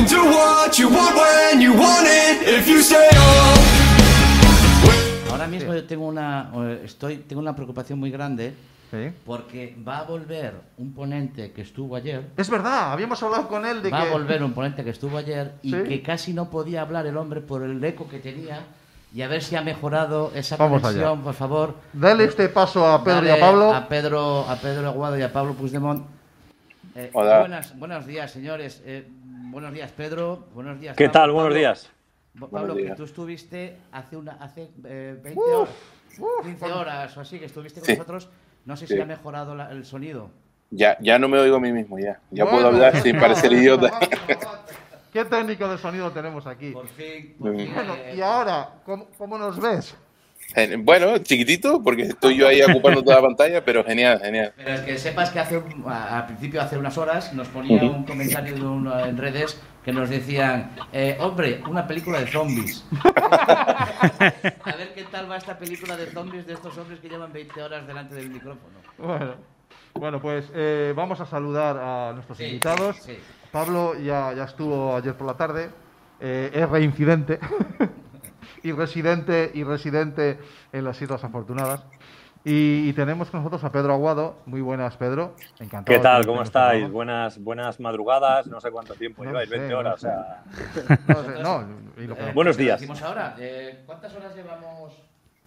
can do what you want when you want it if you stay. Ahora mismo yo tengo una, eh, estoy, tengo una preocupación muy grande Sí. porque va a volver un ponente que estuvo ayer. Es verdad, habíamos hablado con él de Va que... a volver un ponente que estuvo ayer y Sí. que casi no podía hablar el hombre por el eco que tenía. Y a ver si ha mejorado esa Vamos conexión, allá. por favor. Dale este paso a Pedro y Dale a Pablo. A Pedro, a Pedro Aguado y a Pablo Puigdemont. Eh, Hola. Buenas, buenos días, señores. Eh, buenos días, Pedro. Buenos días. ¿Qué Pablo. tal? Buenos días. Buenos Pablo, que tú estuviste hace, una, hace eh, 20 Uf, horas, uf, 15 horas o así, que estuviste con Sí. nosotros. No sé Sí. si ha mejorado la- el sonido. Ya, ya no me oigo a mí mismo, ya. Ya Bueno, puedo hablar sin parecer idiota. ¿Qué técnico de sonido tenemos aquí? Por fin. por. Bueno, eh, y ahora, ¿cómo, cómo nos ves? Bueno, chiquitito, porque estoy yo ahí ocupando toda la pantalla, pero genial, genial. Pero es que sepas que hace, al principio, hace unas horas, nos ponía un comentario de uno en redes que nos decían, eh, hombre, una película de zombies. a ver qué tal va esta película de zombies de estos hombres que llevan 20 horas delante del micrófono. Bueno, bueno pues eh, vamos a saludar a nuestros Sí, invitados. sí, sí. Pablo ya, ya estuvo ayer por la tarde, eh, es reincidente y residente y residente en las Islas Afortunadas. Y, y tenemos con nosotros a Pedro Aguado. Muy buenas, Pedro. Encantado. ¿Qué tal? ¿Cómo este estáis? Buenas, buenas madrugadas. No sé cuánto tiempo No lleváis, sé, 20 no horas. sé. o sea, No, sé, no, y lo que- Eh, Buenos ¿qué días. ahora? Eh, ¿Cuántas horas llevamos?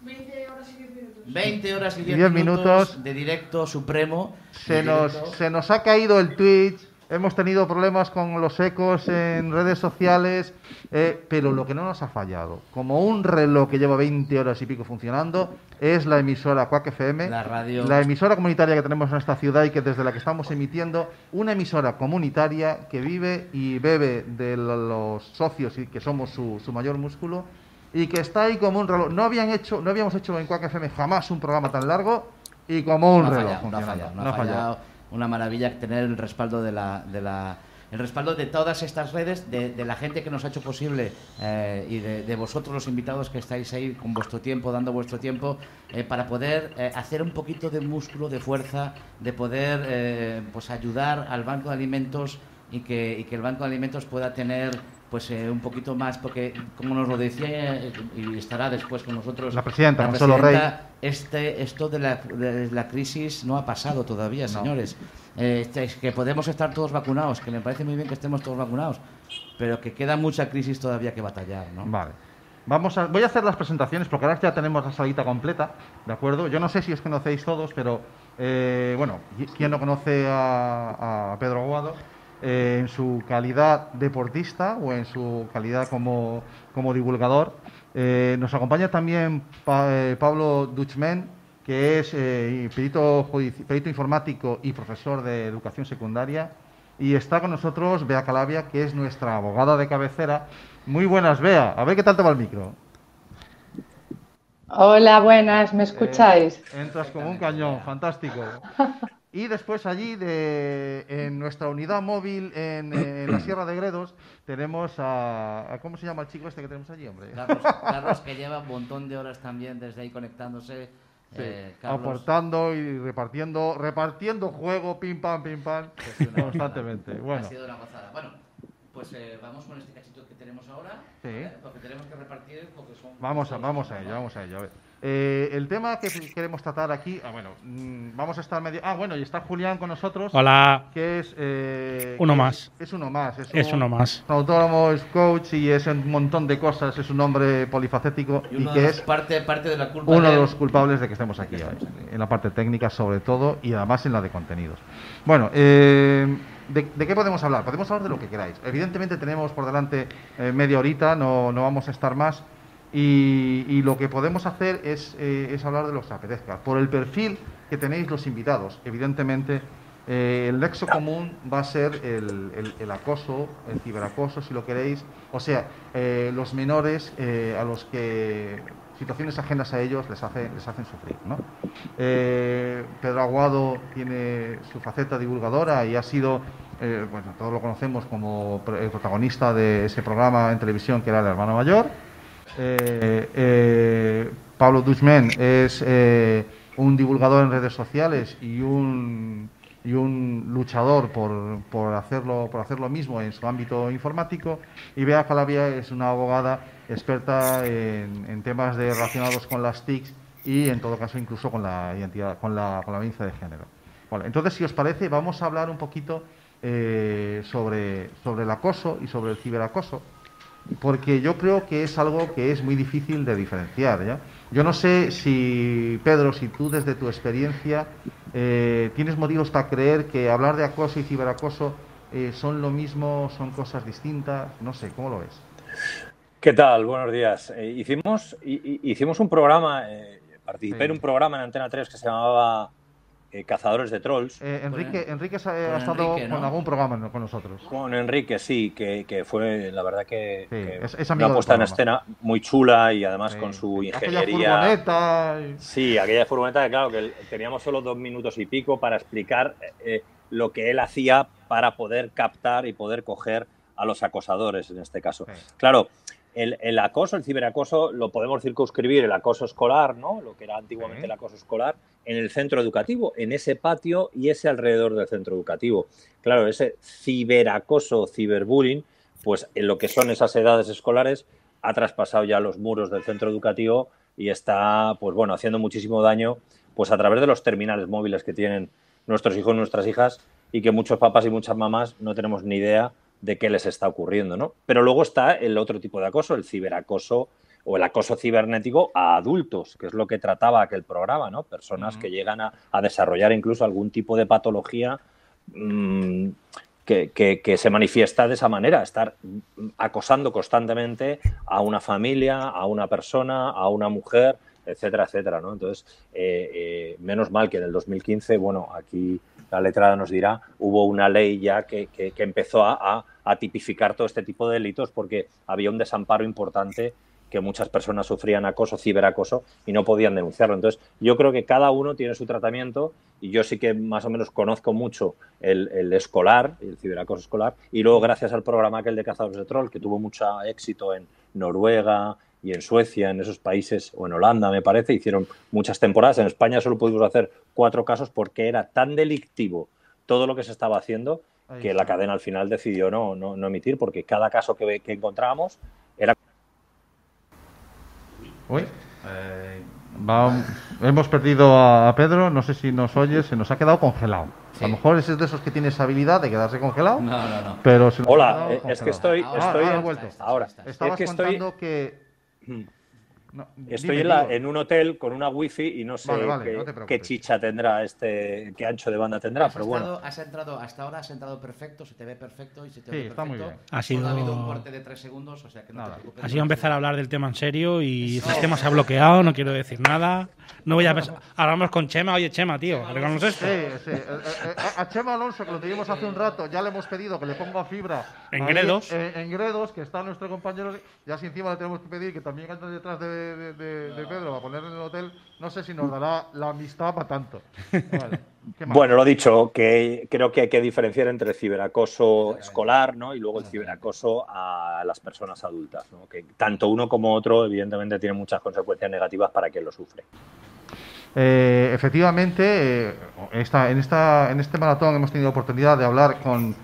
20 horas y 10 minutos. 20 horas y 10, 10 minutos, minutos. de directo supremo. se, de nos, directo. se nos ha caído el Twitch. Hemos tenido problemas con los ecos en redes sociales, eh, pero lo que no nos ha fallado, como un reloj que lleva 20 horas y pico funcionando, es la emisora Quack FM, La radio. la emisora comunitaria que tenemos en esta ciudad y que desde la que estamos emitiendo, una emisora comunitaria que vive y bebe de lo- los socios y que somos su, su mayor músculo y que está ahí como un reloj. No habían hecho, no habíamos hecho en Quack FM jamás un programa tan largo y como un no reloj. fallado, no fallado, ha fallado. Una maravilla tener el respaldo de la, de la el respaldo de todas estas redes, de, la gente que nos ha hecho posible eh, y de, vosotros los invitados que estáis ahí con vuestro tiempo, dando vuestro tiempo, eh, para poder eh, hacer un poquito de músculo, de fuerza, de poder pues ayudar al Banco de Alimentos y que, y que el Banco de Alimentos pueda tener pues eh, un poquito más, porque como nos lo decía eh, y estará después con nosotros La presidenta, la Consuelo Rey. presidenta, este, esto de la, de la crisis no ha pasado todavía, señores. Eh, este, es que podemos estar todos vacunados, que me parece muy bien que estemos todos vacunados, pero que queda mucha crisis todavía que batallar, ¿no? Vale. Vamos a, voy a hacer las presentaciones porque ahora ya tenemos la salita completa, ¿de acuerdo? Yo no sé si os conocéis todos, pero eh, bueno, ¿quién no conoce a, a Pedro Aguado? Eh, en su calidad deportista o en su calidad como, como divulgador. Eh, nos acompaña también Pa- eh, Pablo Duchmen, que es eh, perito, perito informático y profesor de educación secundaria. Y está con nosotros Bea Calavia, que es nuestra abogada de cabecera. Muy buenas, Bea. A ver qué tal te va el micro. Hola, buenas, ¿me escucháis? Eh, entras como un cañón, fantástico. Y después allí, de, en nuestra unidad móvil en, en la Sierra de Gredos, tenemos a, a- ¿Cómo se llama el chico este que tenemos allí, hombre? Carlos, Carlos, que lleva un montón de horas también desde ahí conectándose. Sí, eh, Carlos, aportando y repartiendo, repartiendo juego, pim pam, pim pam, constantemente. Bueno, Ha sido una gozada. Bueno, pues eh, vamos con este cachito que tenemos ahora, Sí. ¿eh? porque tenemos que repartir porque son... vamos a, vamos a ello, vamos a ello. A ver. Eh, el tema que queremos tratar aquí, ah, bueno, mm, vamos a estar medio. Ah, bueno, y está Julián con nosotros. Hola, Que es. eh, Uno que más. Es, es uno más. es un- uno más. Es autónomo, es coach y es un montón de cosas. Es un hombre polifacético Y y, uno que de los- es parte, parte de la culpa uno de los culpables de que estemos aquí hoy, en la parte técnica sobre todo y además en la de contenidos. Bueno, eh, ¿de, de qué podemos hablar? Podemos hablar de lo que queráis. Evidentemente tenemos por delante eh, media horita, no, no vamos a estar más. Y, lo que podemos hacer es, eh, hablar de lo que apetezca. Por el perfil que tenéis los invitados, evidentemente eh, el nexo común va a ser el, acoso, el ciberacoso, si lo queréis. O sea, eh, los menores a los que situaciones ajenas a ellos les, hace, les hacen sufrir. Pedro Aguado tiene su faceta divulgadora y ha sido, bueno, todos lo conocemos como el protagonista de ese programa en televisión que era El Hermano Mayor. Eh, eh, Pablo Duchmen es eh, un divulgador en redes sociales y un, y un luchador por, por, hacerlo, por hacer lo mismo en su ámbito informático. Y Bea Calavia es una abogada experta en, en temas de, relacionados con las TICs y, en todo caso, incluso con la identidad, con la, con la violencia de género. Bueno, entonces, si os parece, vamos a hablar un poquito sobre, sobre el acoso y sobre el ciberacoso, porque yo creo que es algo que es muy difícil de diferenciar. ¿ya? Yo no sé si, Pedro, si tú desde tu experiencia eh, tienes motivos para creer que hablar de acoso y ciberacoso eh, son lo mismo, son cosas distintas, no sé, ¿cómo lo ves? ¿Qué tal? Buenos días. Eh, hicimos, hi- hicimos un programa, eh, participé Sí. en un programa en Antena 3 que se llamaba eh, Cazadores de Trolls. Eh, Enrique, ha, estado Enrique, ¿no? con algún programa con nosotros. Con Enrique, sí, que, que fue la verdad que, Sí, que es- es amigo una puesta en escena muy chula y además Sí. con su Aquella ingeniería. furgoneta. y- Sí, aquella furgoneta que claro, que teníamos solo dos minutos y pico para explicar eh, lo que él hacía para poder captar y poder coger a los acosadores en este caso. Sí. Claro, el, el acoso, el ciberacoso, lo podemos circunscribir el acoso escolar, ¿no? Lo que era antiguamente el acoso escolar, en el centro educativo, en ese patio y ese alrededor del centro educativo. Claro, ese ciberacoso, ciberbullying, pues en lo que son esas edades escolares, ha traspasado ya los muros del centro educativo y está, pues bueno, haciendo muchísimo daño, pues a través de los terminales móviles que tienen nuestros hijos y nuestras hijas y que muchos papás y muchas mamás no tenemos ni idea de qué les está ocurriendo, ¿no? Pero luego está el otro tipo de acoso, el ciberacoso o el acoso cibernético a adultos, que es lo que trataba aquel programa, ¿no? Personas que llegan a, a desarrollar incluso algún tipo de patología mm, que, que- que se manifiesta de esa manera, estar mm, acosando constantemente a una familia, a una persona, a una mujer, etcétera, etcétera, ¿no? Entonces, eh, eh, menos mal que en el 2015, bueno, aquí la letrada nos dirá, hubo una ley ya que, que- que empezó a, tipificar todo este tipo de delitos porque había un desamparo importante que muchas personas sufrían acoso, ciberacoso y no podían denunciarlo. Entonces, yo creo que cada uno tiene su tratamiento y yo sí que más o menos conozco mucho el, el escolar, el ciberacoso escolar, y luego gracias al programa aquel de Cazadores de Troll, que tuvo mucho éxito en Noruega y en Suecia, en esos países, o en Holanda, me parece, hicieron muchas temporadas. En España solo pudimos hacer cuatro casos porque era tan delictivo todo lo que se estaba haciendo que la cadena al final decidió no, no, no emitir, porque cada caso que, que encontrábamos era Uy. Va- hemos perdido a Pedro, no sé si nos oye, se nos ha quedado congelado. A lo mejor ese es de esos que tiene esa habilidad de quedarse congelado, No, no, no. pero Hola, quedado eh, es congelado. que estoy, Ahora, estoy ahora en- ha vuelto. ahora, Estabas es que estoy, contando que... Hmm. No, estoy dime, en, la- en un hotel con una wifi y no sé Vale, vale, qué, no te qué chicha tendrá este, qué ancho de banda tendrá, Has, pero bueno. estado- has entrado, hasta ahora has entrado perfecto, se te ve perfecto y se te Sí, ve está muy perfecto. bien. Ha sido- Solo habido un corte de tres segundos, o sea que no Nada. te preocupes. Ha sido empezar a hablar del tema en serio y el tema se ha bloqueado, no quiero decir nada. No voy a pensar. Hablamos con Chema, oye Chema, tío, reconoces esto. Sí, sí. eh, eh, eh, a Chema Alonso, que lo tuvimos hace un rato, ya le hemos pedido que le ponga fibra. En ahí, Gredos. eh, en Gredos, que está nuestro compañero. Ya si encima le tenemos que pedir que también ande detrás de, de- de- de Pedro para ponerle en el hotel. No sé si nos dará la amistad para tanto. Bueno, lo dicho, que creo que hay que diferenciar entre el ciberacoso escolar ¿no? y luego el ciberacoso a las personas adultas. ¿no? Que tanto uno como otro, evidentemente, tienen muchas consecuencias negativas para quien lo sufre. Eh, efectivamente, eh, esta- en, esta, en este maratón hemos tenido oportunidad de hablar con,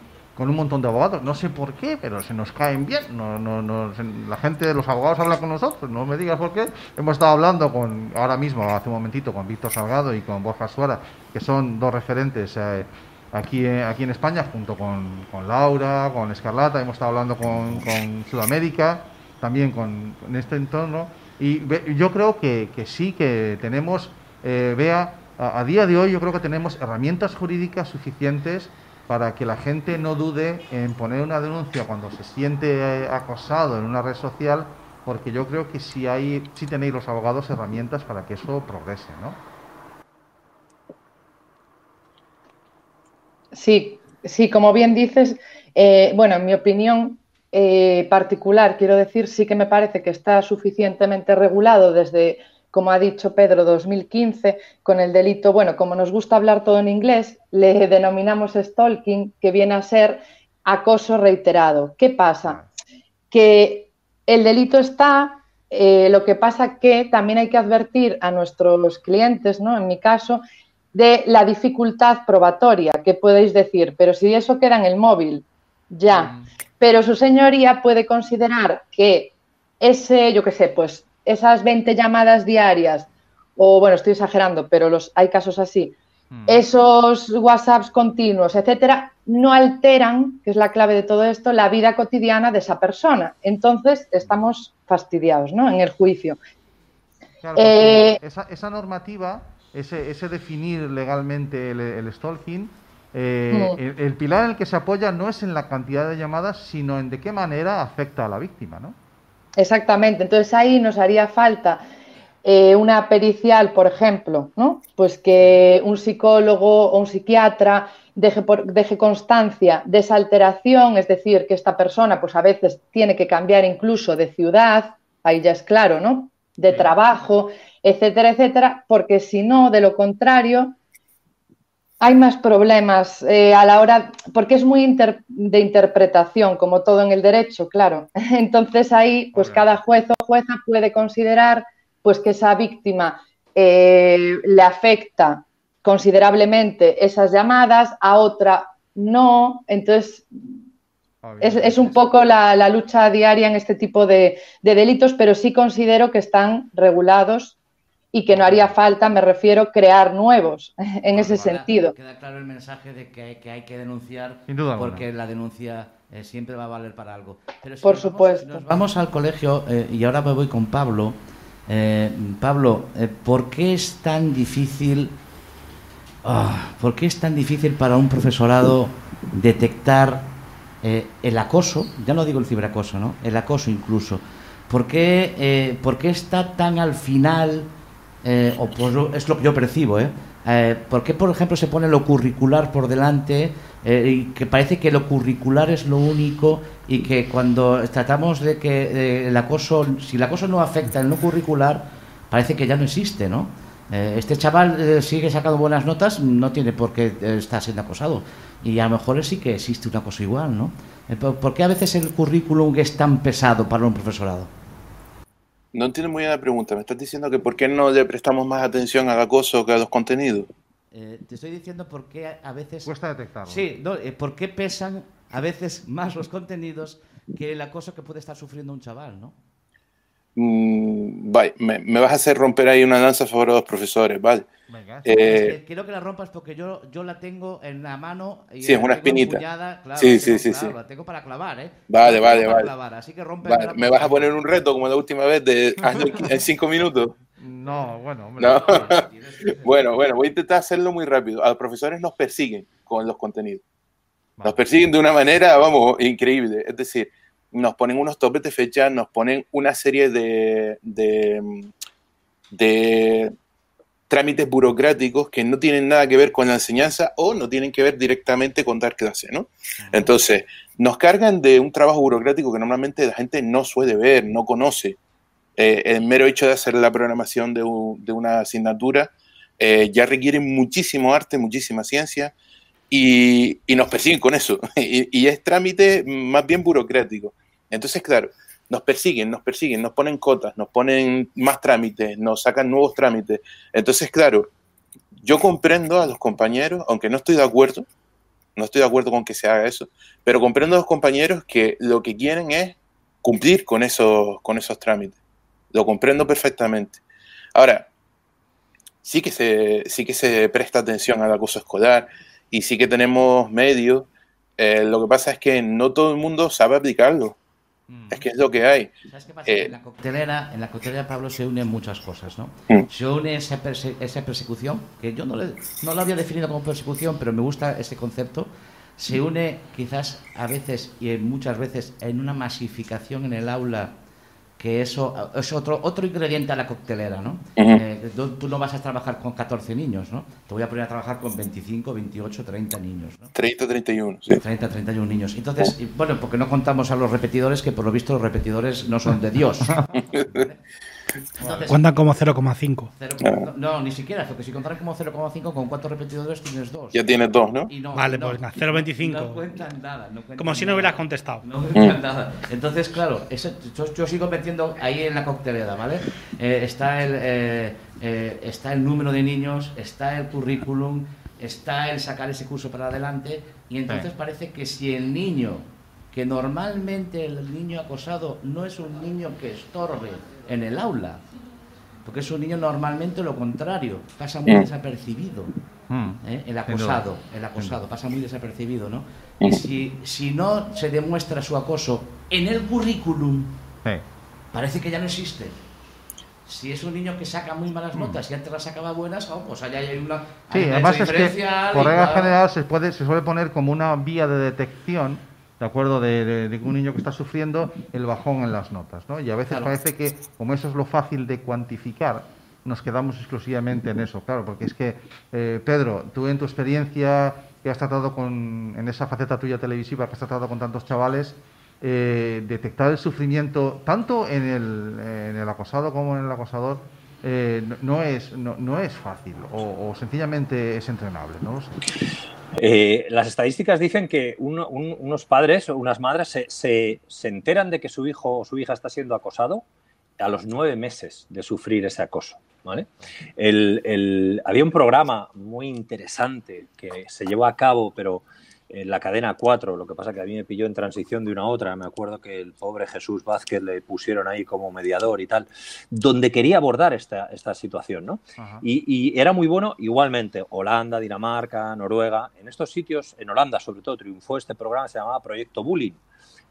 con un montón de abogados. No sé por qué, pero se nos caen bien. No, no, no, la gente de los abogados habla con nosotros. No me digas por qué. Hemos estado hablando con ahora mismo, hace un momentito, con Víctor Salgado y con Borja Suara, que son dos referentes eh, aquí, eh, aquí en España, junto con, con Laura, con Escarlata. Hemos estado hablando con, con Sudamérica, también con, con este entorno. Y yo creo que, que sí que tenemos, eh, vea, a, a día de hoy yo creo que tenemos herramientas jurídicas suficientes para que la gente no dude en poner una denuncia cuando se siente eh, acosado en una red social, porque yo creo que sí hay, sí tenéis los abogados herramientas para que eso progrese, ¿no? Sí, sí, como bien dices, eh, bueno, en mi opinión eh, particular, quiero decir, sí que me parece que está suficientemente regulado desde, como ha dicho Pedro, 2015, con el delito, bueno, como nos gusta hablar todo en inglés, le denominamos stalking, que viene a ser acoso reiterado. ¿Qué pasa? Que el delito está, eh, lo que pasa que también hay que advertir a nuestros clientes, ¿no? En mi caso, de la dificultad probatoria, que podéis decir, pero si eso queda en el móvil, ya. Pero su señoría puede considerar que ese, yo qué sé, pues esas 20 llamadas diarias, o bueno, estoy exagerando, pero los, hay casos así, Mm. esos WhatsApps continuos, etcétera, no alteran, que es la clave de todo esto, la vida cotidiana de esa persona. Entonces, estamos fastidiados, ¿no? En el juicio. Claro, Eh, esa, esa normativa, ese, ese definir legalmente el, el stalking, eh, Mm. el, el pilar en el que se apoya no es en la cantidad de llamadas, sino en de qué manera afecta a la víctima, ¿no? Exactamente. Entonces ahí nos haría falta eh, una pericial, por ejemplo, ¿no? Pues que un psicólogo o un psiquiatra deje, por- deje constancia de esa alteración, es decir, que esta persona, pues a veces tiene que cambiar incluso de ciudad, ahí ya es claro, ¿no? De trabajo, etcétera, etcétera, porque si no, de lo contrario, hay más problemas eh, a la hora, porque es muy inter- de interpretación, como todo en el derecho, claro. Entonces ahí, pues cada juez o jueza puede considerar pues que esa víctima eh, le afecta considerablemente esas llamadas, a otra no. Entonces es, es un poco la, la lucha diaria en este tipo de, de delitos, pero sí considero que están regulados y que no haría falta, me refiero, crear nuevos en ese sentido. Queda claro el mensaje de que, que hay que denunciar Sin duda alguna. porque la denuncia eh, siempre va a valer para algo. Pero si Por nos vamos- supuesto. si nos vamos al colegio eh, y ahora me voy con Pablo. Eh, Pablo, eh, ¿por qué es tan difícil? ah, ¿Por qué es tan difícil para un profesorado detectar eh, el acoso? Ya no digo el ciberacoso, ¿no? El acoso incluso. ¿Por qué, eh, por qué está tan al final? Eh, o lo- es lo que yo percibo, ¿eh? Eh, ¿Por qué, por ejemplo, se pone lo curricular por delante eh, y que parece que lo curricular es lo único y que cuando tratamos de que eh, el acoso, si el acoso no afecta el no curricular, parece que ya no existe, ¿no? Eh, este chaval sigue sacando buenas notas, no tiene por qué estar siendo acosado. Y a lo mejor sí que existe un acoso igual, ¿no? Eh, ¿Por por qué a veces el currículum es tan pesado para un profesorado? No entiendo muy bien la pregunta. Me estás diciendo que por qué no le prestamos más atención al acoso que a los contenidos. Eh, te estoy diciendo por qué a- veces... Cuesta detectarlo. Sí, no, eh, ¿por qué pesan a veces más los contenidos que el acoso que puede estar sufriendo un chaval, no? Mm, vale, me, me vas a hacer romper ahí una lanza a favor de los profesores, ¿vale? Venga, Eh, quiero que la rompas porque yo, yo la tengo en la mano y Sí, es una espinita. empuñada, claro, Sí, sí, tengo, sí, claro, sí. La tengo para clavar, ¿eh? Vale, La vale, vale. clavar, así que rompe Vale, me vas a poner un reto como la última vez de hazlo en- cinco minutos. No, bueno, hombre. No. Bueno, bueno, voy a intentar hacerlo muy rápido. A los profesores nos persiguen con los contenidos. Nos persiguen de una manera, vamos, increíble. Es decir, nos ponen unos topes de fecha, nos ponen una serie de, de, de trámites burocráticos que no tienen nada que ver con la enseñanza o no tienen que ver directamente con dar clase, ¿no? Entonces, nos cargan de un trabajo burocrático que normalmente la gente no suele ver, no conoce. Eh, el mero hecho de hacer la programación de, un- de una asignatura eh, ya requiere muchísimo arte, muchísima ciencia y, y nos persiguen con eso. y, y es trámite más bien burocrático. Entonces, claro, nos persiguen, nos persiguen, nos ponen cotas, nos ponen más trámites, nos sacan nuevos trámites. Entonces, claro, yo comprendo a los compañeros, aunque no estoy de acuerdo, no estoy de acuerdo con que se haga eso, pero comprendo a los compañeros que lo que quieren es cumplir con esos, con esos trámites. Lo comprendo perfectamente. Ahora, sí que se, sí que se presta atención al acoso escolar y sí que tenemos medios. Eh, lo que pasa es que no todo el mundo sabe aplicarlo. Es que es lo que hay. ¿Sabes qué pasa? Eh, en la coctelera, en la coctelera Pablo se unen muchas cosas, ¿no? Mm. Se une esa, perse- esa persecución, que yo no, le- no lo había definido como persecución, pero me gusta ese concepto. Se une quizás a veces y muchas veces en una masificación en el aula, que eso es otro, otro ingrediente a la coctelera, ¿no? Eh, tú, no vas a trabajar con 14 niños, ¿no? Te voy a poner a trabajar con 25, 28, 30 niños, ¿no? 30, 31. sí. 30, 31 niños. Entonces, y, bueno, porque no contamos a los repetidores, que por lo visto los repetidores no son de Dios. Entonces, Cuentan como 0,5. cero- no, no, ni siquiera, porque si contaran como 0,5, ¿con cuántos repetidores tienes dos? Ya tienes dos, ¿no? Y no- Vale, no- pues, 0,25. No cuentan nada. no cuentan Como si no hubieras contestado. No cuentan nada. Entonces, claro, ese- yo, yo sigo metiendo ahí en la coctelera, ¿vale? Eh, está el. eh, eh, está el número de niños, está el currículum, está el sacar ese curso para adelante y entonces Sí. parece que si el niño, que normalmente el niño acosado no es un niño que estorbe en el aula, porque es un niño normalmente lo contrario, pasa muy desapercibido. Mm. ¿eh? El acosado, el acosado, pasa muy desapercibido, ¿no? Y si, si no se demuestra su acoso en el currículum, parece que ya no existe. Si es un niño que saca muy malas Mm. notas y antes las sacaba buenas, oh, pues allá hay una, Sí, hay una además es que por regla general se puede se suele poner como una vía de detección, de acuerdo, de, de- de un niño que está sufriendo el bajón en las notas, ¿no? Y a veces Claro. parece que como eso es lo fácil de cuantificar, nos quedamos exclusivamente en eso, claro, porque es que eh, Pedro, tú en tu experiencia que has tratado con en esa faceta tuya televisiva que has tratado con tantos chavales eh, detectar el sufrimiento tanto en el, en el acosado como en el acosador eh, no, no es, no, no es fácil o, o sencillamente es entrenable, ¿no? Eh, las estadísticas dicen que uno- un- unos padres o unas madres se, se- se enteran de que su hijo o su hija está siendo acosado a los nueve meses de sufrir ese acoso. ¿vale? Había un programa muy interesante que se llevó a cabo, pero en la cadena 4, lo que pasa que a mí me pilló en transición de una a otra, me acuerdo que el pobre Jesús Vázquez le pusieron ahí como mediador y tal, donde quería abordar esta, esta situación, ¿no? Y, y era muy bueno igualmente, Holanda, Dinamarca, Noruega, en estos sitios, en Holanda sobre todo, triunfó este programa, se llamaba Proyecto Bullying,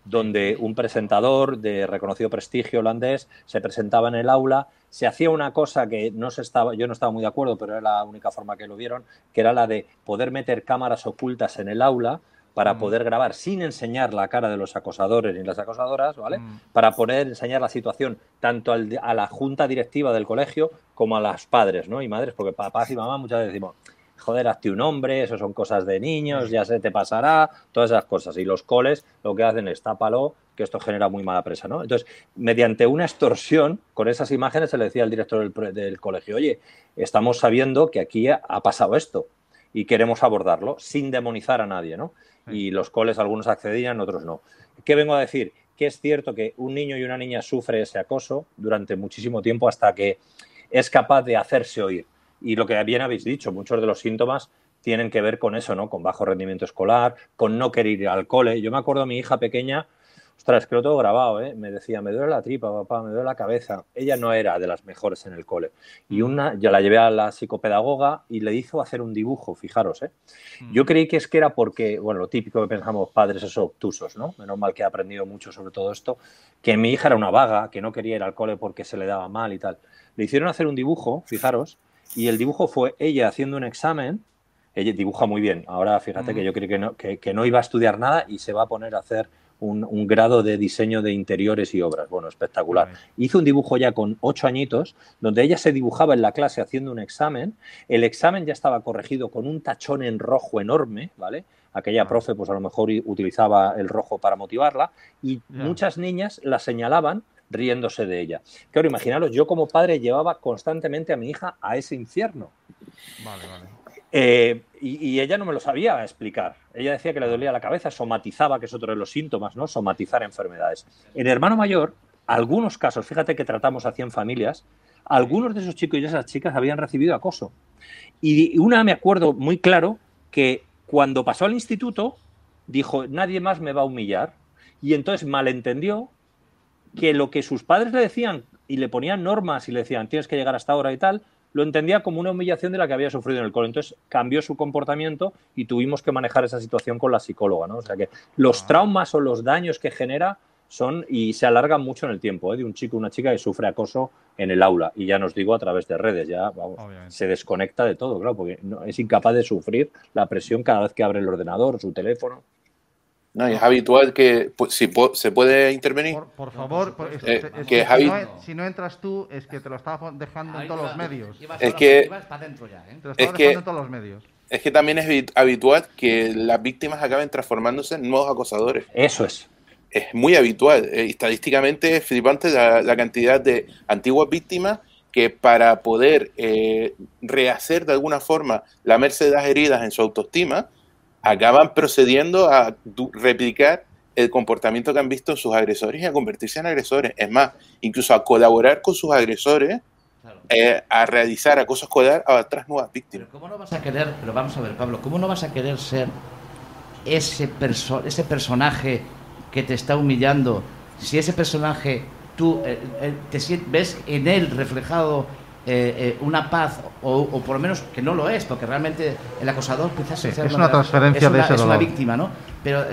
donde un presentador de reconocido prestigio holandés se presentaba en el aula, se hacía una cosa que no se estaba, yo no estaba muy de acuerdo, pero era la única forma que lo vieron, que era la de poder meter cámaras ocultas en el aula para Mm. poder grabar sin enseñar la cara de los acosadores ni las acosadoras, ¿vale? Mm. para poder enseñar la situación tanto al- a la junta directiva del colegio como a las padres ¿no? y madres, porque papás y mamás muchas veces decimos, joder, hazte un hombre, eso son cosas de niños, ya se te pasará, todas esas cosas. Y los coles lo que hacen es tápalo, que esto genera muy mala presa. ¿no? Entonces, mediante una extorsión, con esas imágenes se le decía al director del, colegio, oye, estamos sabiendo que aquí ha ha pasado esto y queremos abordarlo sin demonizar a nadie, ¿no? Y los coles, algunos accedían, otros no. ¿Qué vengo a decir? Que es cierto que un niño y una niña sufre ese acoso durante muchísimo tiempo hasta que es capaz de hacerse oír. Y lo que bien habéis dicho, muchos de los síntomas tienen que ver con eso, ¿no? Con bajo rendimiento escolar, con no querer ir al cole. Yo me acuerdo a mi hija pequeña, ostras, que lo tengo grabado, ¿eh? Me decía, me duele la tripa, papá, me duele la cabeza. Ella no era de las mejores en el cole. Y una, yo la llevé a la psicopedagoga y le hizo hacer un dibujo, fijaros, ¿eh? Yo creí que es que era porque, bueno, lo típico que pensamos padres esos obtusos, ¿no? Menos mal que he aprendido mucho sobre todo esto, que mi hija era una vaga, que no quería ir al cole porque se le daba mal y tal. Le hicieron hacer un dibujo, fijaros, y el dibujo fue ella haciendo un examen. Ella dibuja muy bien. Ahora fíjate que yo creí que no, que, que no iba a estudiar nada y se va a poner a hacer un, un grado de diseño de interiores y obras. Bueno, espectacular. Hizo un dibujo ya con ocho añitos, donde ella se dibujaba en la clase haciendo un examen. El examen ya estaba corregido con un tachón en rojo enorme, ¿vale? Aquella profe, pues a lo mejor utilizaba el rojo para motivarla, y muchas niñas la señalaban riéndose de ella. Claro, imaginaros, yo como padre llevaba constantemente a mi hija a ese infierno. Vale, vale. Eh, y, y ella no me lo sabía explicar. Ella decía que le dolía la cabeza, somatizaba, que es otro de los síntomas, ¿no? Somatizar enfermedades. En hermano mayor, algunos casos, fíjate que tratamos a 100 familias, algunos de esos chicos y esas chicas habían recibido acoso. Y una me acuerdo muy claro que cuando pasó al instituto, dijo, nadie más me va a humillar. Y entonces malentendió que lo que sus padres le decían y le ponían normas y le decían, tienes que llegar hasta ahora y tal, lo entendía como una humillación de la que había sufrido en el cole. Entonces cambió su comportamiento y tuvimos que manejar esa situación con la psicóloga. ¿no? O sea que los traumas o los daños que genera son y se alargan mucho en el tiempo, ¿eh? de un chico o una chica que sufre acoso en el aula. Y ya nos digo a través de redes, ya vamos, se desconecta de todo, claro, porque no- es incapaz de sufrir la presión cada vez que abre el ordenador, su teléfono. No, y es habitual que pues, si po- se puede intervenir. Por, por favor, por- es- Eh, es- es que que Javi- si, no, en- si no entras tú, es que te lo estaba dejando en todos iba- los medios. ibas Es que- ¿eh? Es estaba que- dejando en todos los medios. Es que también es habi- habitual que las víctimas acaben transformándose en nuevos acosadores. Eso es. Es muy habitual. Eh, estadísticamente es flipante la, la cantidad de antiguas víctimas que para poder eh, rehacer de alguna forma lamerse de las heridas en su autoestima, acaban procediendo a replicar el comportamiento que han visto en sus agresores y a convertirse en agresores. Es más, incluso a colaborar con sus agresores eh, a realizar acoso escolar a otras nuevas víctimas. Pero ¿cómo no vas a querer, pero vamos a ver, Pablo, ¿cómo no vas a querer ser ese, perso ese personaje que te está humillando si ese personaje tú eh, eh, te ves en él reflejado eh, una paz o, por lo menos que no lo es porque realmente el acosador quizás es una transferencia de ese es una víctima no pero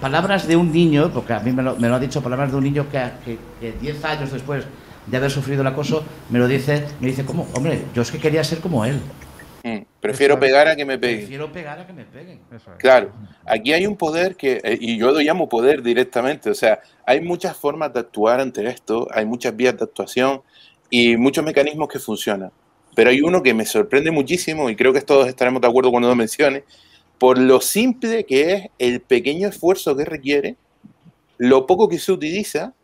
palabras de un niño porque a mí me lo, me lo, ha dicho palabras de un niño que 10 años después de haber sufrido el acoso me lo dice me dice cómo hombre yo es que quería ser como él. Mm, prefiero pegar a que me peguen. Prefiero pegar a que me peguen. Claro, aquí hay un poder que, eh, y yo lo llamo poder directamente, o sea, hay muchas formas de actuar ante esto, hay muchas vías de actuación y muchos mecanismos que funcionan. Pero hay uno que me sorprende muchísimo y creo que todos estaremos de acuerdo cuando lo mencione, por lo simple que es el pequeño esfuerzo que requiere, lo poco que se utiliza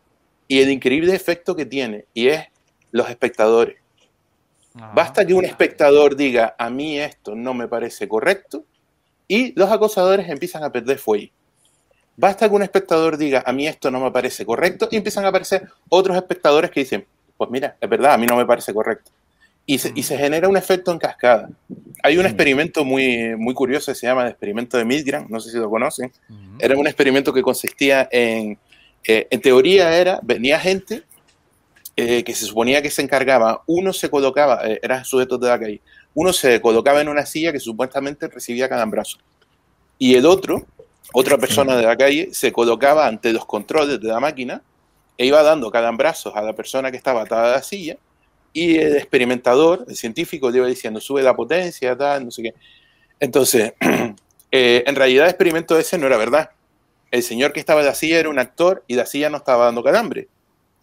y el increíble efecto que tiene, y es los espectadores. Basta que un espectador diga, a mí esto no me parece correcto, y los acosadores empiezan a perder fuelle. Basta que un espectador diga, a mí esto no me parece correcto, y empiezan a aparecer otros espectadores que dicen, pues mira, es verdad, a mí no me parece correcto. Y se, y se genera un efecto en cascada. Hay un experimento muy, muy curioso que se llama el experimento de Milgram, no sé si lo conocen. Era un experimento que consistía en, eh, en teoría era, venía gente eh, que se suponía que se encargaba, uno se colocaba, eh, era sujeto de la calle, uno se colocaba en una silla que supuestamente recibía cada brazo. Y el otro, otra persona de la calle, se colocaba ante los controles de la máquina e iba dando cadambrazos a la persona que estaba atada a la silla y el experimentador, el científico, le iba diciendo, sube la potencia, tal, no sé qué. Entonces, eh, en realidad el experimento ese no era verdad. El señor que estaba en la silla era un actor y la silla no estaba dando calambre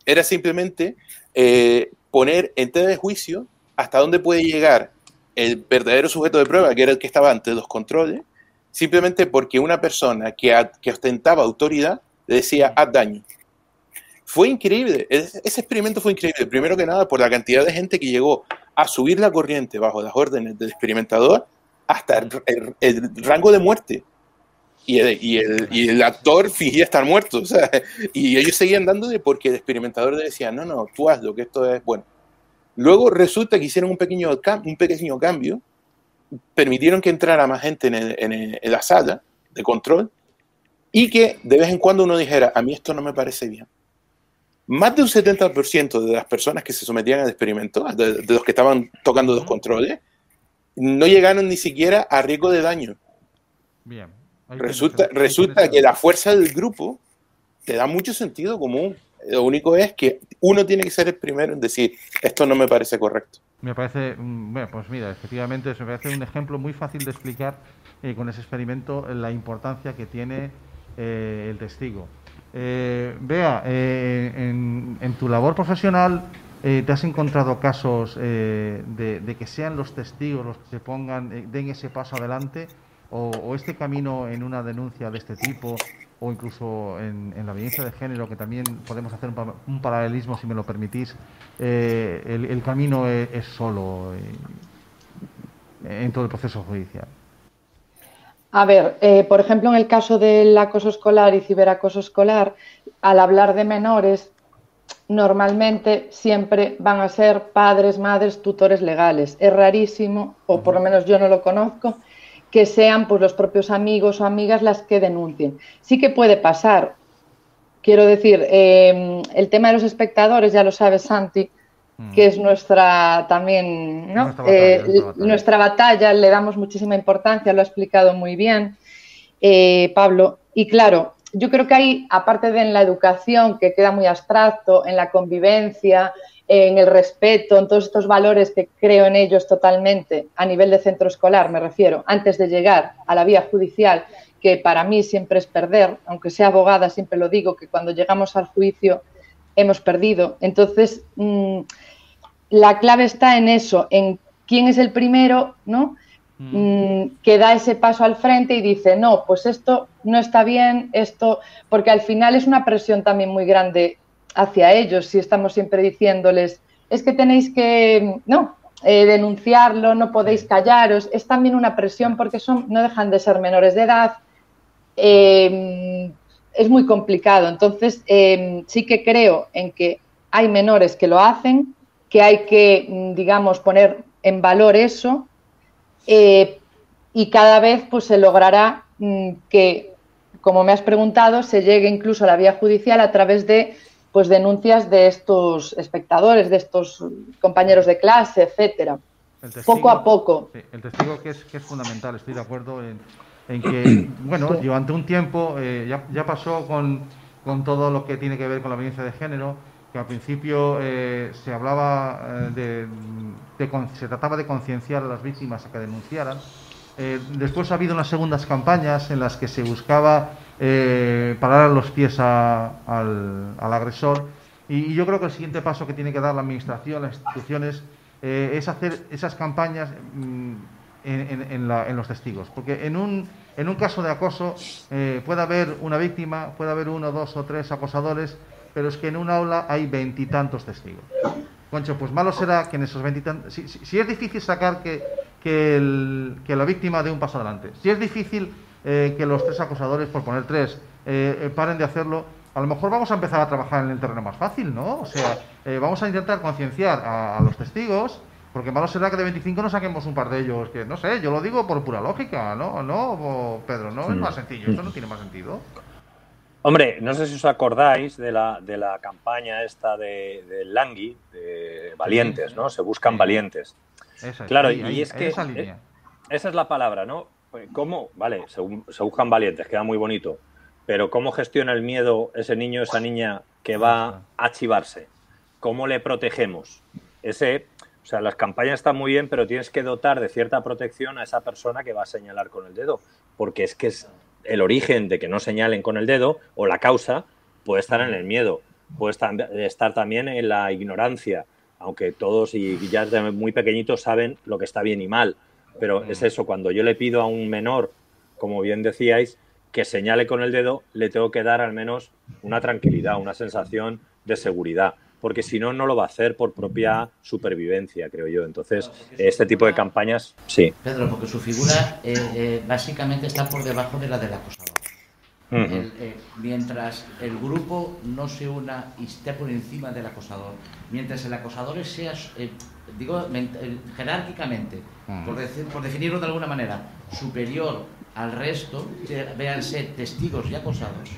era simplemente eh, poner en tela de juicio hasta dónde puede llegar el verdadero sujeto de prueba, que era el que estaba ante los controles, simplemente porque una persona que, que ostentaba autoridad le decía, haz daño. Fue increíble, ese experimento fue increíble, primero que nada por la cantidad de gente que llegó a subir la corriente bajo las órdenes del experimentador hasta el rango de muerte y el, y, y el, actor fingía estar muerto. O sea, y ellos seguían dándole porque el experimentador le decía, no, no, tú hazlo, que esto es bueno. Luego resulta que hicieron un pequeño, un pequeño cambio, permitieron que entrara más gente en, en, en la sala de control y que de vez en cuando uno dijera, a mí esto no me parece bien. Más de un 70% de las personas que se sometían al experimento, de, de los que estaban tocando los controles, no llegaron ni siquiera a riesgo de daño. Bien. Resulta, resulta que la fuerza del grupo te da mucho sentido común. Lo único es que uno tiene que ser el primero en decir, esto no me parece correcto. Me parece, bueno, pues mira, efectivamente, me parece un ejemplo muy fácil de explicar eh, con ese experimento la importancia que tiene eh, el testigo. Eh, vea, en, tu labor profesional, ¿te has encontrado casos de, de, que sean los testigos los que se pongan, den ese paso adelante? o, este camino en una denuncia de este tipo o incluso en, la violencia de género, que también podemos hacer un, paralelismo, si me lo permitís, eh, el, camino es, solo eh, en todo el proceso judicial. A ver, eh, por ejemplo, en el caso del acoso escolar y ciberacoso escolar, al hablar de menores, normalmente siempre van a ser padres, madres, tutores legales. Es rarísimo, o por lo menos yo no lo conozco, que sean pues, los propios amigos o amigas las que denuncien. Sí que puede pasar. Quiero decir, em, el tema de los espectadores, ya lo sabes, Santi, mm. que es nuestra también, eh, nuestra, batalla, le damos muchísima importancia, lo ha explicado muy bien eh, Pablo. Y claro, yo creo que hay, aparte de en la educación, que queda muy abstracto, en la convivencia, en el respeto, en todos estos valores que creo en ellos totalmente a nivel de centro escolar, me refiero, antes de llegar a la vía judicial, que para mí siempre es perder, aunque sea abogada, siempre lo digo, que cuando llegamos al juicio hemos perdido. Entonces, mm, la clave está en eso, en quién es el primero, ¿no? Mm. Mm, que da ese paso al frente y dice, no, pues esto no está bien, esto, porque al final es una presión también muy grande hacia ellos si estamos siempre diciéndoles, es que tenéis que, no, eh, denunciarlo, no podéis callaros, es también una presión porque son, no dejan de ser menores de edad, em, es muy complicado. Entonces, em, sí que creo en que hay menores que lo hacen, que hay que, mm, digamos, poner en valor eso eh, y cada vez pues se logrará mm, que, como me has preguntado, se llegue incluso a la vía judicial a través de pues denuncias de estos espectadores, de estos compañeros de clase, etcétera. poco a poco. el testigo que es, que es fundamental, estoy de acuerdo en, que, bueno, durante un tiempo eh, ya, ya, pasó con, con, todo lo que tiene que ver con la violencia de género, que al principio eh, se hablaba eh, de, de, se trataba de concienciar a las víctimas a que denunciaran. después ha habido unas segundas campañas en las que se buscaba parar los pies al, agresor. Y, yo creo que el siguiente paso que tiene que dar la Administración, las instituciones, es hacer esas campañas mm, en, los testigos. Porque en un, en un caso de acoso eh, puede haber una víctima, puede haber uno, dos o tres acosadores, pero es que en un aula hay veintitantos testigos. Concho, pues malo será que en esos veintitantos... Si, si, es difícil sacar que, que, que la víctima dé un paso adelante, si es difícil eh, que los tres acosadores, por poner tres, eh, eh, paren de hacerlo, a lo mejor vamos a empezar a trabajar en el terreno más fácil, ¿no? O sea, vamos a intentar concienciar a, los testigos, porque malo será que de 25 no saquemos un par de ellos, que no sé, yo lo digo por pura lógica, ¿no? ¿No, Pedro? ¿No? Es más sencillo, esto no tiene más sentido. Hombre, no sé si os acordáis de la, de la campaña esta de, de Langui, de valientes, ¿no? Se buscan valientes. claro, y es que esa es la palabra, ¿no? Pues, ¿Cómo? Vale, se, buscan valientes, queda muy bonito. Pero ¿cómo gestiona el miedo ese niño, esa niña que va a chivarse? ¿Cómo le protegemos? Ese, o sea, las campañas están muy bien, pero tienes que dotar de cierta protección a esa persona que va a señalar con el dedo. Porque es que es el origen de que no señalen con el dedo o la causa puede estar en el miedo, puede estar también en la ignorancia, aunque todos y ya desde muy pequeñitos saben lo que está bien y mal pero es eso, cuando yo le pido a un menor, como bien decíais, que señale con el dedo, le tengo que dar al menos una tranquilidad, una sensación de seguridad, porque si no, no lo va a hacer por propia supervivencia, creo yo. Entonces, este tipo de campañas, sí. Pedro, porque su figura eh, eh, básicamente está por debajo de la del acosador. Eh, mientras el grupo no se una y esté por encima del acosador, mientras el acosador sea digo jerárquicamente, por, decir, por definirlo de alguna manera, superior al resto, véanse testigos y acosados.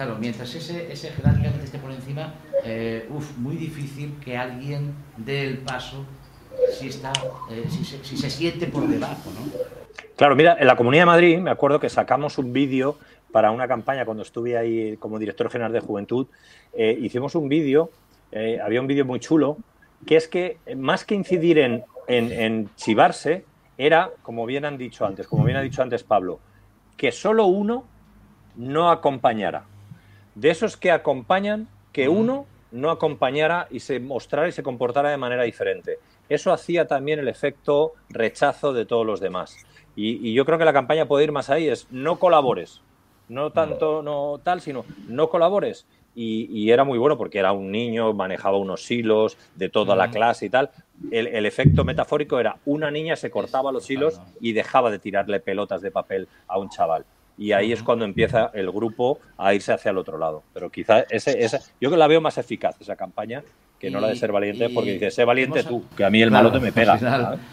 Claro, mientras ese, ese jerárquicamente esté por encima, eh, muy difícil que alguien dé el paso si, está, eh, si, se, si, se, siente por debajo, ¿no? Claro, mira, en la Comunidad de Madrid me acuerdo que sacamos un vídeo para una campaña cuando estuve ahí como director general de Juventud. hicimos un vídeo, había un vídeo muy chulo que es que más que incidir en, en, chivarse, era, como bien han dicho antes, como bien ha dicho antes Pablo, que solo uno no acompañara. De esos que acompañan, que uno no acompañara y se mostrara y se comportara de manera diferente. Eso hacía también el efecto rechazo de todos los demás. Y, y, yo creo que la campaña puede ir más ahí, es no colabores. No tanto, no tal, sino no colabores y, era muy bueno porque era un niño, manejaba unos hilos de toda la clase y tal. El, efecto metafórico era una niña se cortaba los hilos y dejaba de tirarle pelotas de papel a un chaval. Y ahí es cuando empieza el grupo a irse hacia el otro lado. Pero quizás ese, ese, yo la veo más eficaz esa campaña que no la de ser valiente, porque dices, sé valiente tú, que a mí el malote me pega.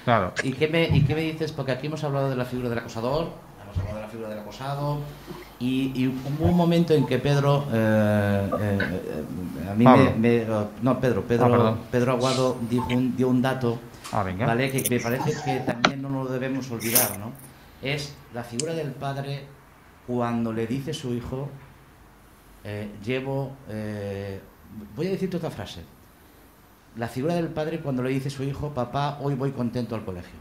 Claro. ¿Y qué, me, ¿Y qué me dices? Porque aquí hemos hablado de la figura del acosador, hemos hablado de la figura del acosado, y, hubo un momento en que Pedro, eh, eh, a mí me, no Pedro, Pedro, ah, Pedro Aguado dijo dio un dato, ah, ¿vale? Que me parece que también no lo debemos olvidar, ¿no? Es la figura del padre cuando le dice su hijo, eh, llevo, voy a decirte otra frase, la figura del padre cuando le dice su hijo, papá, hoy voy contento al colegio.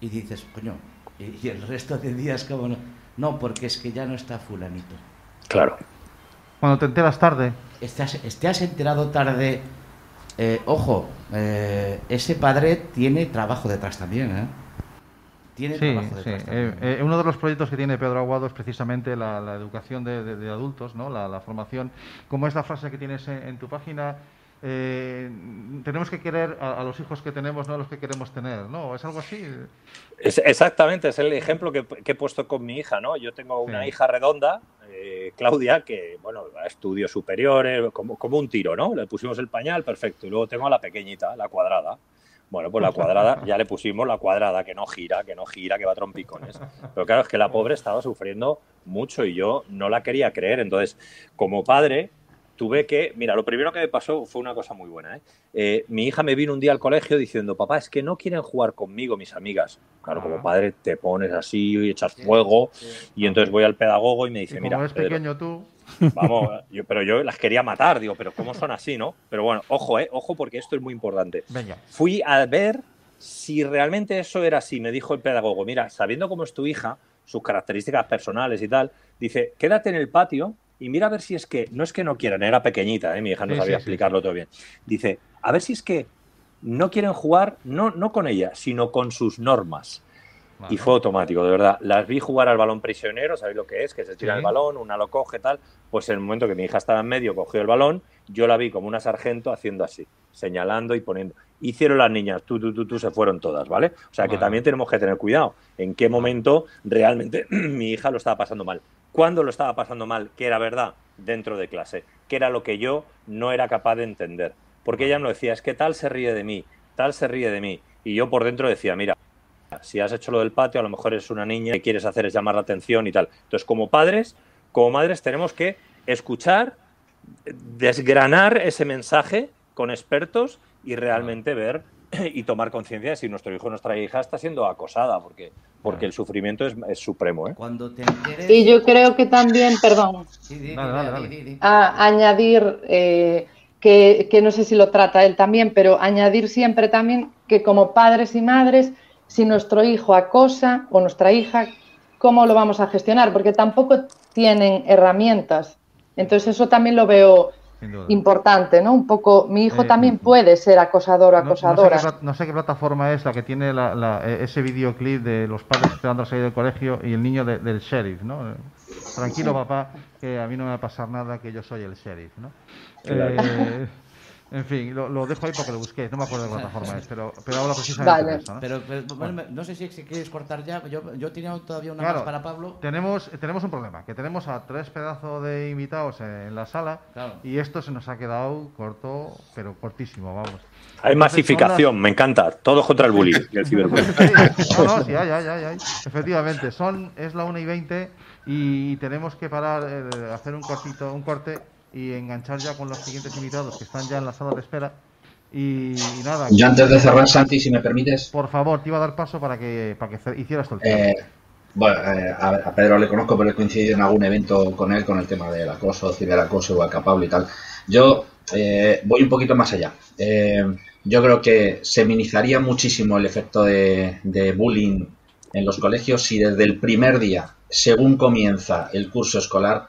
Y dices, coño, y, y el resto de días, ¿cómo no? No, porque es que ya no está fulanito. Claro. Cuando te enteras tarde. Estás, te has enterado tarde. Eh, ojo, eh, ese padre tiene trabajo detrás también, ¿eh? Tiene trabajo detrás sí. uno de los proyectos que tiene Pedro Aguado es precisamente la, educación de, adultos, ¿no? La, formación. Como es la frase que tienes en, tu página, eh, tenemos que querer a, a los hijos que tenemos, no a los que queremos tener, ¿no? ¿Es algo así? Es- exactamente, es el ejemplo que, que he puesto con mi hija, ¿no? Yo tengo una Sí. hija redonda, eh, Claudia, que, bueno, va a estudios superiores, como, como un tiro, ¿no? Le pusimos el pañal, perfecto. Y luego tengo a la pequeñita, la cuadrada. Bueno, pues la cuadrada, ya le pusimos la cuadrada, que no gira, que no gira, que va a trompicones. Pero claro, es que la pobre estaba sufriendo mucho y yo no la quería creer. Entonces, como padre, tuve que. Mira, lo primero que me pasó fue una cosa muy buena. ¿eh? Eh, mi hija me vino un día al colegio diciendo: Papá, es que no quieren jugar conmigo mis amigas. Claro, Ah. como padre te pones así y echas fuego. Y entonces voy al pedagogo y me Y dice: como Mira, eres Pedro, pequeño tú, Vamos, yo- pero yo las quería matar, digo, pero ¿cómo son así, no? Pero bueno, ojo, eh, ojo, porque esto es muy importante. venga. Fui a ver si realmente eso era así. Me dijo el pedagogo, mira, sabiendo cómo es tu hija, sus características personales y tal, dice, quédate en el patio y mira a ver si es que, no es que no quieran, era pequeñita, ¿eh? mi hija no Sí, sabía sí, sí. explicarlo todo bien. Dice, a ver si es que no quieren jugar, no, no con ella, sino con sus normas. Vale. Y fue automático, de verdad. Las vi jugar al balón prisionero, ¿sabéis lo que es? Que se tira Sí. el balón, una lo coge, tal. Pues en el momento que mi hija estaba en medio, cogió el balón, yo la vi como una sargento haciendo así, señalando y poniendo. Hicieron las niñas, tú, tú, tú, tú, se fueron todas, ¿vale? O sea que también tenemos que tener cuidado en qué momento realmente mi hija lo estaba pasando mal. ¿Cuándo lo estaba pasando mal? Que era verdad, dentro de clase, que era lo que yo no era capaz de entender. Porque ella no decía, es que tal se ríe de mí, tal se ríe de mí. Y yo por dentro decía, mira, si has hecho lo del patio, a lo mejor eres una niña y quieres hacer es llamar la atención y tal. Entonces, como padres, como madres, tenemos que escuchar, desgranar ese mensaje con expertos y realmente ver y tomar conciencia de si nuestro hijo o nuestra hija está siendo acosada, porque, porque el sufrimiento es, es supremo. ¿eh? Cuando te enteres... Y yo creo que también, perdón, Sí, Dale, dale, dale. a añadir eh, que, que no sé si lo trata él también, pero añadir siempre también que como padres y madres, si nuestro hijo acosa o nuestra hija, ¿cómo lo vamos a gestionar? Porque tampoco tienen herramientas. Entonces eso también lo veo importante, ¿no? Un poco, mi hijo Eh, también puede ser acosador o No- no sé qué acosadora. No, sé qué plataforma es la que tiene la- la- ese videoclip de los padres esperando a salir del colegio y el niño de- del sheriff, ¿no? Eh, Tranquilo, papá, que a mí no me va a pasar nada, que yo soy el sheriff, ¿no? Claro. Eh, en fin, lo, lo dejo ahí para que lo busquéis. No me acuerdo de qué plataforma es, pero, pero habla precisamente Vale. de eso, ¿no? Pero, pero, bueno, no sé si, si quieres cortar ya. Yo, yo tenía todavía una Claro. más para Pablo. Tenemos, tenemos un problema, que tenemos a tres pedazos de invitados en la sala Claro. y esto se nos ha quedado corto, pero cortísimo, vamos. Hay Entonces, masificación, me encanta. Todos contra el bullying y el ciberbullying. No, sí, hay, hay, hay, hay. Efectivamente, son, es la 1 y 20 y tenemos que parar, eh, hacer un cortito, un corte y enganchar ya con los siguientes invitados que están ya en la sala de espera. Y, y nada, Yo antes de cerrar, Santi, si me permites, por favor, te iba a dar paso para que, para que hicieras el eh, bueno, eh, a, a Pedro le conozco, pero he coincidido en algún evento con él con el tema del acoso, ciberacoso o acapable y tal. Yo eh, voy un poquito más allá. Eh, yo creo que se minimizaría muchísimo el efecto de, de bullying en los colegios si desde el primer día, según comienza el curso escolar,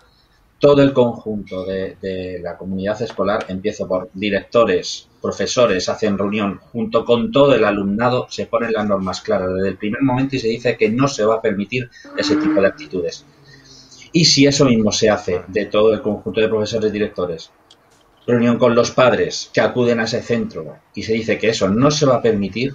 todo el conjunto de, la comunidad escolar, empiezo por directores, profesores, hacen reunión junto con todo el alumnado, se ponen las normas claras desde el primer momento y se dice que no se va a permitir ese tipo de actitudes. Y si eso mismo se hace de todo el conjunto de profesores directores, reunión con los padres que acuden a ese centro y se dice que eso no se va a permitir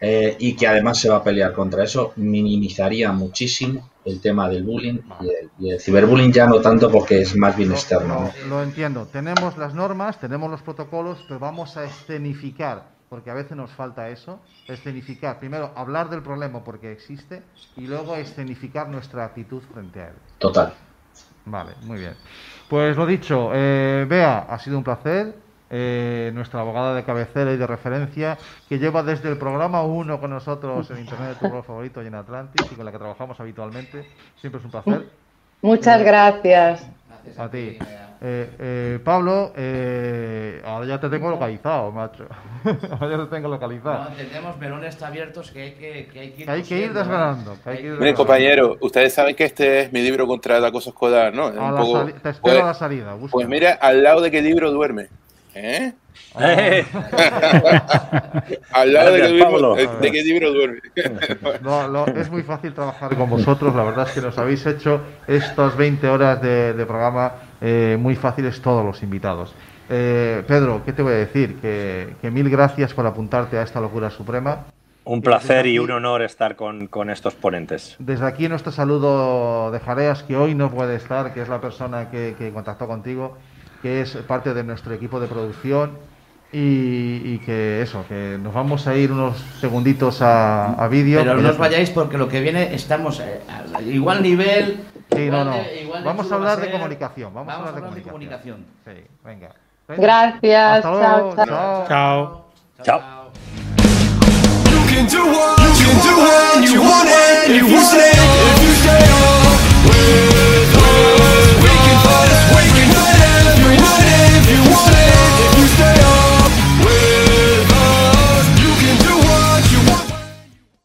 eh, y que además se va a pelear contra eso, minimizaría muchísimo el tema del bullying y el, y el ciberbullying ya no tanto porque es más bien externo. ¿no? Lo, lo entiendo, tenemos las normas, tenemos los protocolos, pero vamos a escenificar, porque a veces nos falta eso, escenificar. Primero, hablar del problema porque existe y luego escenificar nuestra actitud frente a él. Total. Vale, muy bien. Pues lo dicho, eh, Bea, ha sido un placer. Eh, nuestra abogada de cabecera y de referencia, que lleva desde el programa 1 con nosotros en Internet de tu blog favorito y en Atlantis y con la que trabajamos habitualmente. Siempre es un placer. Muchas gracias. Gracias A ti. Eh, eh, Pablo, eh, ahora ya te tengo localizado, macho. ahora ya te tengo No, localizado. tenemos melones abiertos que hay que, que hay que ir, Que hay que ir ¿eh? desgranando, que hay que ir Miren, compañeros, ustedes saben que este es mi libro contra el acoso escolar, ¿no? Es un poco- te espero pues, a la salida. busca. pues mira, al lado de qué libro duerme. ¿Eh? Eh, Al lado de, Gracias, qué libro, Pablo. de- qué libro duerme. No, no, es muy fácil trabajar con vosotros, la verdad es que nos habéis hecho estas 20 horas de, de programa eh, muy fáciles todos los invitados. Eh, Pedro, ¿qué te voy a decir? Que, que mil gracias por apuntarte a esta locura suprema. Un placer y un honor estar con, con estos ponentes. Desde aquí nuestro saludo de Jareas, que hoy no puede estar, que es la persona que, que contactó contigo, que es parte de nuestro equipo de producción y, y que eso, que nos vamos a ir unos segunditos a, a vídeo. Pero no os vayáis porque lo que viene estamos eh, a igual nivel. Sí, no, igual no. de- igual de Vamos a hablar va de ser. comunicación. Vamos, a hablar de de comunicación. Sí, venga. Gracias, Hasta luego. chao, chao. chao. Chao. Chao. You can do what you can do when you want it. If you stay